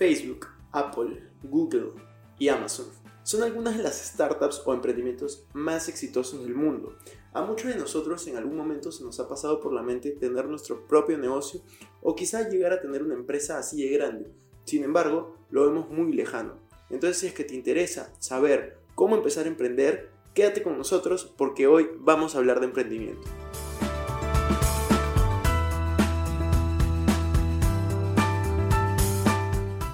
Facebook, Apple, Google y Amazon son algunas de las startups o emprendimientos más exitosos del mundo. A muchos de nosotros en algún momento se nos ha pasado por la mente tener nuestro propio negocio o quizá llegar a tener una empresa así de grande. Sin embargo, lo vemos muy lejano. Entonces si es que te interesa saber cómo empezar a emprender, quédate con nosotros porque hoy vamos a hablar de emprendimiento.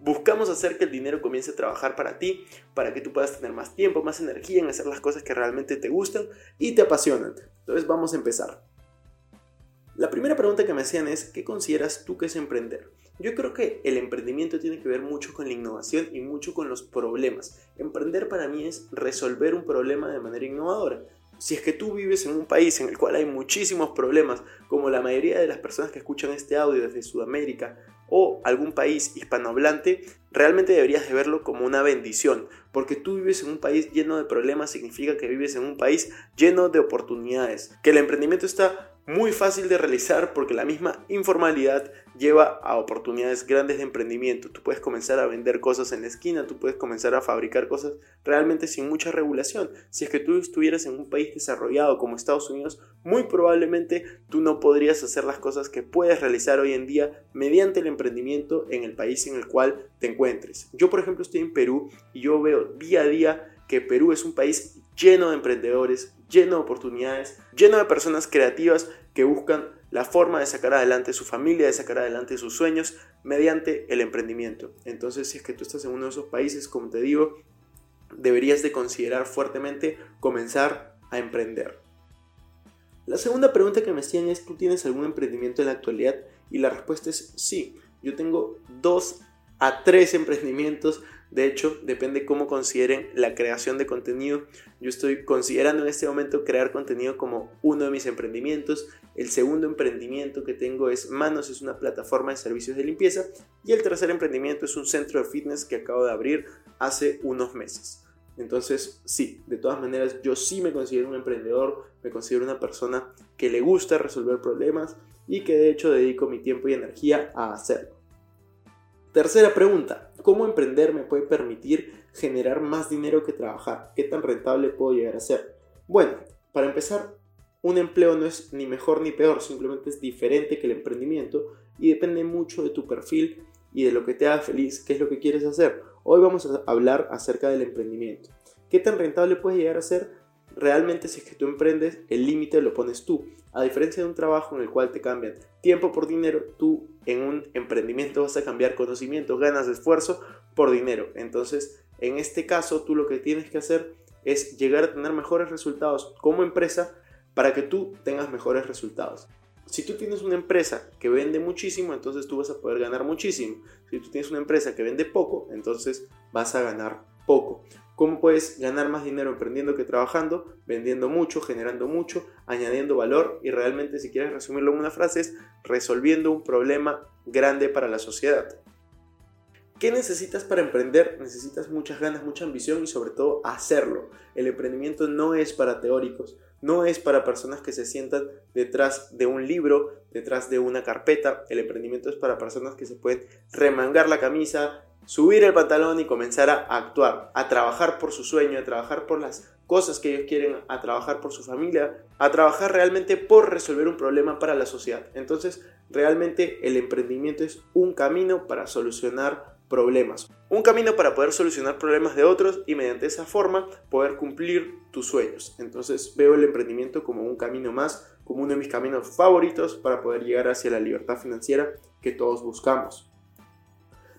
Buscamos hacer que el dinero comience a trabajar para ti, para que tú puedas tener más tiempo, más energía en hacer las cosas que realmente te gustan y te apasionan. Entonces vamos a empezar. La primera pregunta que me hacían es, ¿qué consideras tú que es emprender? Yo creo que el emprendimiento tiene que ver mucho con la innovación y mucho con los problemas. Emprender para mí es resolver un problema de manera innovadora. Si es que tú vives en un país en el cual hay muchísimos problemas, como la mayoría de las personas que escuchan este audio desde Sudamérica o algún país hispanohablante, realmente deberías de verlo como una bendición, porque tú vives en un país lleno de problemas significa que vives en un país lleno de oportunidades, que el emprendimiento está muy fácil de realizar porque la misma informalidad lleva a oportunidades grandes de emprendimiento. Tú puedes comenzar a vender cosas en la esquina, tú puedes comenzar a fabricar cosas realmente sin mucha regulación. Si es que tú estuvieras en un país desarrollado como Estados Unidos, muy probablemente tú no podrías hacer las cosas que puedes realizar hoy en día mediante el emprendimiento en el país en el cual te encuentres. Yo, por ejemplo, estoy en Perú y yo veo día a día que Perú es un país lleno de emprendedores, lleno de oportunidades, lleno de personas creativas que buscan la forma de sacar adelante su familia, de sacar adelante sus sueños mediante el emprendimiento. Entonces, si es que tú estás en uno de esos países, como te digo, deberías de considerar fuertemente comenzar a emprender. La segunda pregunta que me hacían es, ¿tú tienes algún emprendimiento en la actualidad? Y la respuesta es sí. Yo tengo dos a tres emprendimientos de hecho, depende cómo consideren la creación de contenido. Yo estoy considerando en este momento crear contenido como uno de mis emprendimientos. El segundo emprendimiento que tengo es Manos, es una plataforma de servicios de limpieza. Y el tercer emprendimiento es un centro de fitness que acabo de abrir hace unos meses. Entonces, sí, de todas maneras, yo sí me considero un emprendedor, me considero una persona que le gusta resolver problemas y que de hecho dedico mi tiempo y energía a hacerlo. Tercera pregunta, ¿cómo emprender me puede permitir generar más dinero que trabajar? ¿Qué tan rentable puedo llegar a ser? Bueno, para empezar, un empleo no es ni mejor ni peor, simplemente es diferente que el emprendimiento y depende mucho de tu perfil y de lo que te haga feliz, qué es lo que quieres hacer. Hoy vamos a hablar acerca del emprendimiento. ¿Qué tan rentable puede llegar a ser? Realmente si es que tú emprendes, el límite lo pones tú. A diferencia de un trabajo en el cual te cambian tiempo por dinero, tú en un emprendimiento vas a cambiar conocimientos, ganas esfuerzo por dinero. Entonces, en este caso, tú lo que tienes que hacer es llegar a tener mejores resultados como empresa para que tú tengas mejores resultados. Si tú tienes una empresa que vende muchísimo, entonces tú vas a poder ganar muchísimo. Si tú tienes una empresa que vende poco, entonces vas a ganar poco. ¿Cómo puedes ganar más dinero emprendiendo que trabajando? Vendiendo mucho, generando mucho, añadiendo valor y realmente si quieres resumirlo en una frase es resolviendo un problema grande para la sociedad. ¿Qué necesitas para emprender? Necesitas muchas ganas, mucha ambición y sobre todo hacerlo. El emprendimiento no es para teóricos, no es para personas que se sientan detrás de un libro, detrás de una carpeta. El emprendimiento es para personas que se pueden remangar la camisa, subir el pantalón y comenzar a actuar, a trabajar por su sueño, a trabajar por las cosas que ellos quieren, a trabajar por su familia, a trabajar realmente por resolver un problema para la sociedad. Entonces, realmente el emprendimiento es un camino para solucionar problemas. Un camino para poder solucionar problemas de otros y mediante esa forma poder cumplir tus sueños. Entonces veo el emprendimiento como un camino más, como uno de mis caminos favoritos para poder llegar hacia la libertad financiera que todos buscamos.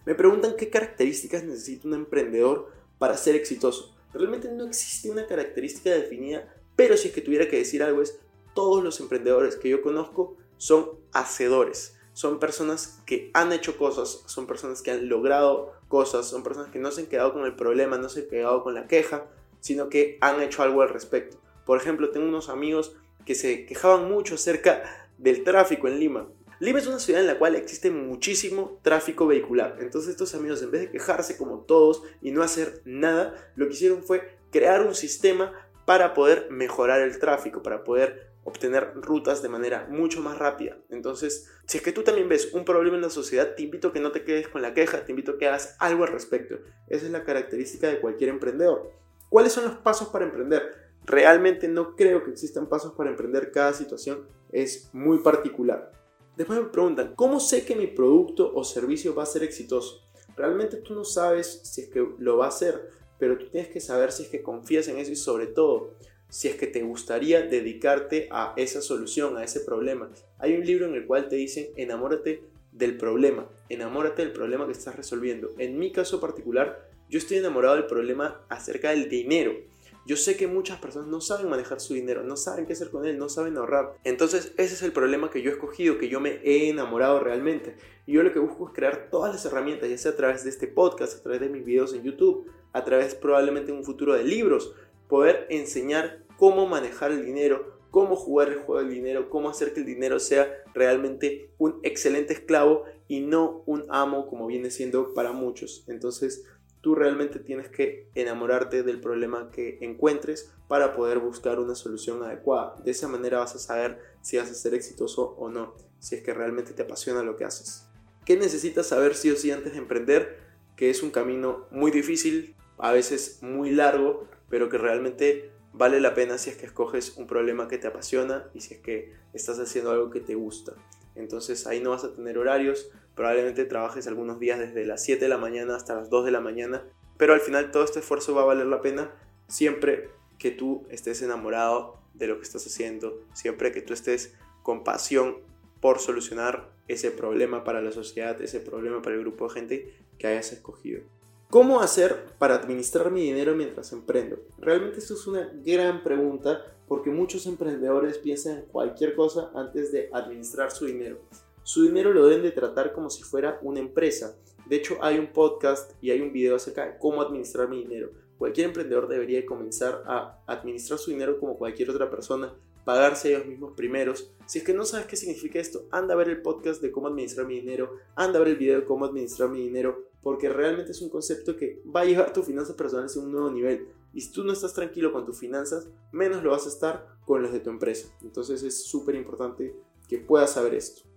Me preguntan qué características necesita un emprendedor para ser exitoso. Realmente no existe una característica definida, pero si es que tuviera que decir algo es, todos los emprendedores que yo conozco son hacedores son personas que han hecho cosas, son personas que han logrado cosas, son personas que no se han quedado con el problema, no se han quedado con la queja, sino que han hecho algo al respecto. Por ejemplo, tengo unos amigos que se quejaban mucho acerca del tráfico en Lima. Lima es una ciudad en la cual existe muchísimo tráfico vehicular. Entonces estos amigos, en vez de quejarse como todos y no hacer nada, lo que hicieron fue crear un sistema para poder mejorar el tráfico, para poder obtener rutas de manera mucho más rápida. Entonces, si es que tú también ves un problema en la sociedad, te invito a que no te quedes con la queja, te invito a que hagas algo al respecto. Esa es la característica de cualquier emprendedor. ¿Cuáles son los pasos para emprender? Realmente no creo que existan pasos para emprender. Cada situación es muy particular. Después me preguntan, ¿cómo sé que mi producto o servicio va a ser exitoso? Realmente tú no sabes si es que lo va a hacer, pero tú tienes que saber si es que confías en eso y sobre todo si es que te gustaría dedicarte a esa solución, a ese problema. Hay un libro en el cual te dicen enamórate del problema, enamórate del problema que estás resolviendo. En mi caso particular, yo estoy enamorado del problema acerca del dinero. Yo sé que muchas personas no saben manejar su dinero, no saben qué hacer con él, no saben ahorrar. Entonces ese es el problema que yo he escogido, que yo me he enamorado realmente. Y yo lo que busco es crear todas las herramientas, ya sea a través de este podcast, a través de mis videos en YouTube, a través probablemente en un futuro de libros, poder enseñar cómo manejar el dinero, cómo jugar el juego del dinero, cómo hacer que el dinero sea realmente un excelente esclavo y no un amo como viene siendo para muchos. Entonces, tú realmente tienes que enamorarte del problema que encuentres para poder buscar una solución adecuada. De esa manera vas a saber si vas a ser exitoso o no, si es que realmente te apasiona lo que haces. ¿Qué necesitas saber sí o sí antes de emprender? Que es un camino muy difícil, a veces muy largo, pero que realmente vale la pena si es que escoges un problema que te apasiona y si es que estás haciendo algo que te gusta. Entonces ahí no vas a tener horarios, probablemente trabajes algunos días desde las 7 de la mañana hasta las 2 de la mañana, pero al final todo este esfuerzo va a valer la pena siempre que tú estés enamorado de lo que estás haciendo, siempre que tú estés con pasión por solucionar ese problema para la sociedad, ese problema para el grupo de gente que hayas escogido. ¿Cómo hacer para administrar mi dinero mientras emprendo? Realmente esto es una gran pregunta porque muchos emprendedores piensan en cualquier cosa antes de administrar su dinero. Su dinero lo deben de tratar como si fuera una empresa. De hecho, hay un podcast y hay un video acerca de cómo administrar mi dinero. Cualquier emprendedor debería comenzar a administrar su dinero como cualquier otra persona, pagarse ellos mismos primeros. Si es que no sabes qué significa esto, anda a ver el podcast de cómo administrar mi dinero, anda a ver el video de cómo administrar mi dinero porque realmente es un concepto que va a llevar tus finanzas personales a un nuevo nivel. Y si tú no estás tranquilo con tus finanzas, menos lo vas a estar con las de tu empresa. Entonces es súper importante que puedas saber esto.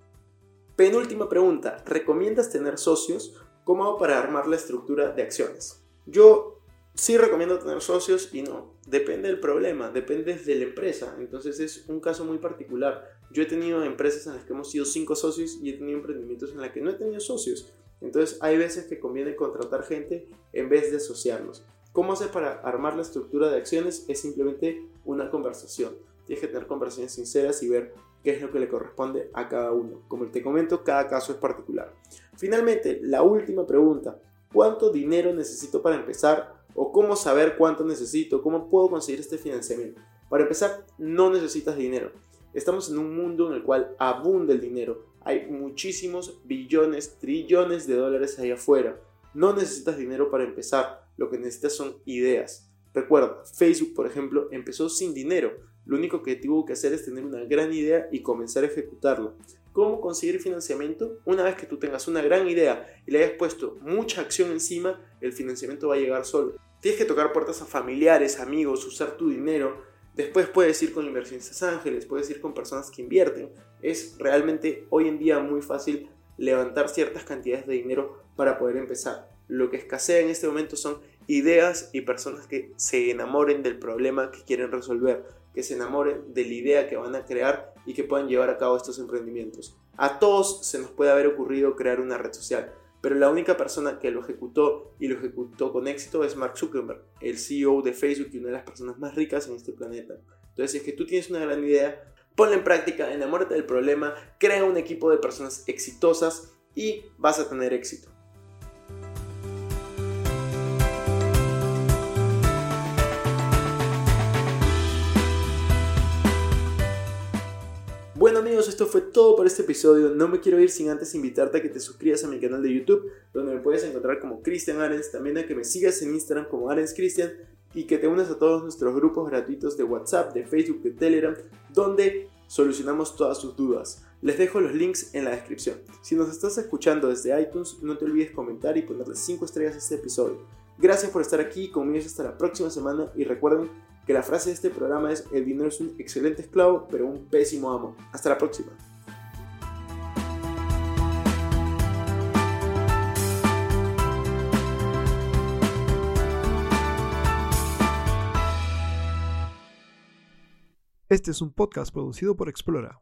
Penúltima pregunta, ¿recomiendas tener socios? ¿Cómo hago para armar la estructura de acciones? Yo sí recomiendo tener socios y no. Depende del problema, depende de la empresa. Entonces es un caso muy particular. Yo he tenido empresas en las que hemos sido cinco socios y he tenido emprendimientos en las que no he tenido socios. Entonces hay veces que conviene contratar gente en vez de asociarlos. ¿Cómo hacer para armar la estructura de acciones? Es simplemente una conversación. Tienes que tener conversaciones sinceras y ver qué es lo que le corresponde a cada uno. Como te comento, cada caso es particular. Finalmente, la última pregunta. ¿Cuánto dinero necesito para empezar? ¿O cómo saber cuánto necesito? ¿Cómo puedo conseguir este financiamiento? Para empezar, no necesitas dinero. Estamos en un mundo en el cual abunda el dinero. Hay muchísimos billones, trillones de dólares ahí afuera. No necesitas dinero para empezar, lo que necesitas son ideas. Recuerda, Facebook, por ejemplo, empezó sin dinero. Lo único que tuvo que hacer es tener una gran idea y comenzar a ejecutarla. ¿Cómo conseguir financiamiento? Una vez que tú tengas una gran idea y le hayas puesto mucha acción encima, el financiamiento va a llegar solo. Tienes que tocar puertas a familiares, amigos, usar tu dinero, Después puedes ir con inversionistas ángeles, puedes ir con personas que invierten. Es realmente hoy en día muy fácil levantar ciertas cantidades de dinero para poder empezar. Lo que escasea en este momento son ideas y personas que se enamoren del problema que quieren resolver, que se enamoren de la idea que van a crear y que puedan llevar a cabo estos emprendimientos. A todos se nos puede haber ocurrido crear una red social, pero la única persona que lo ejecutó y lo ejecutó con éxito es Mark Zuckerberg, el CEO de Facebook y una de las personas más ricas en este planeta. Entonces, si es que tú tienes una gran idea, ponla en práctica, enamórate del problema, crea un equipo de personas exitosas y vas a tener éxito. Esto fue todo por este episodio. No me quiero ir sin antes invitarte a que te suscribas a mi canal de YouTube, donde me puedes encontrar como Cristian Arens, también a que me sigas en Instagram como Arens Cristian y que te unas a todos nuestros grupos gratuitos de WhatsApp, de Facebook, de Telegram, donde solucionamos todas sus dudas. Les dejo los links en la descripción. Si nos estás escuchando desde iTunes, no te olvides comentar y ponerle 5 estrellas a este episodio. Gracias por estar aquí, conmigo hasta la próxima semana y recuerden que la frase de este programa es el dinero es un excelente esclavo, pero un pésimo amo. Hasta la próxima. Este es un podcast producido por Explora.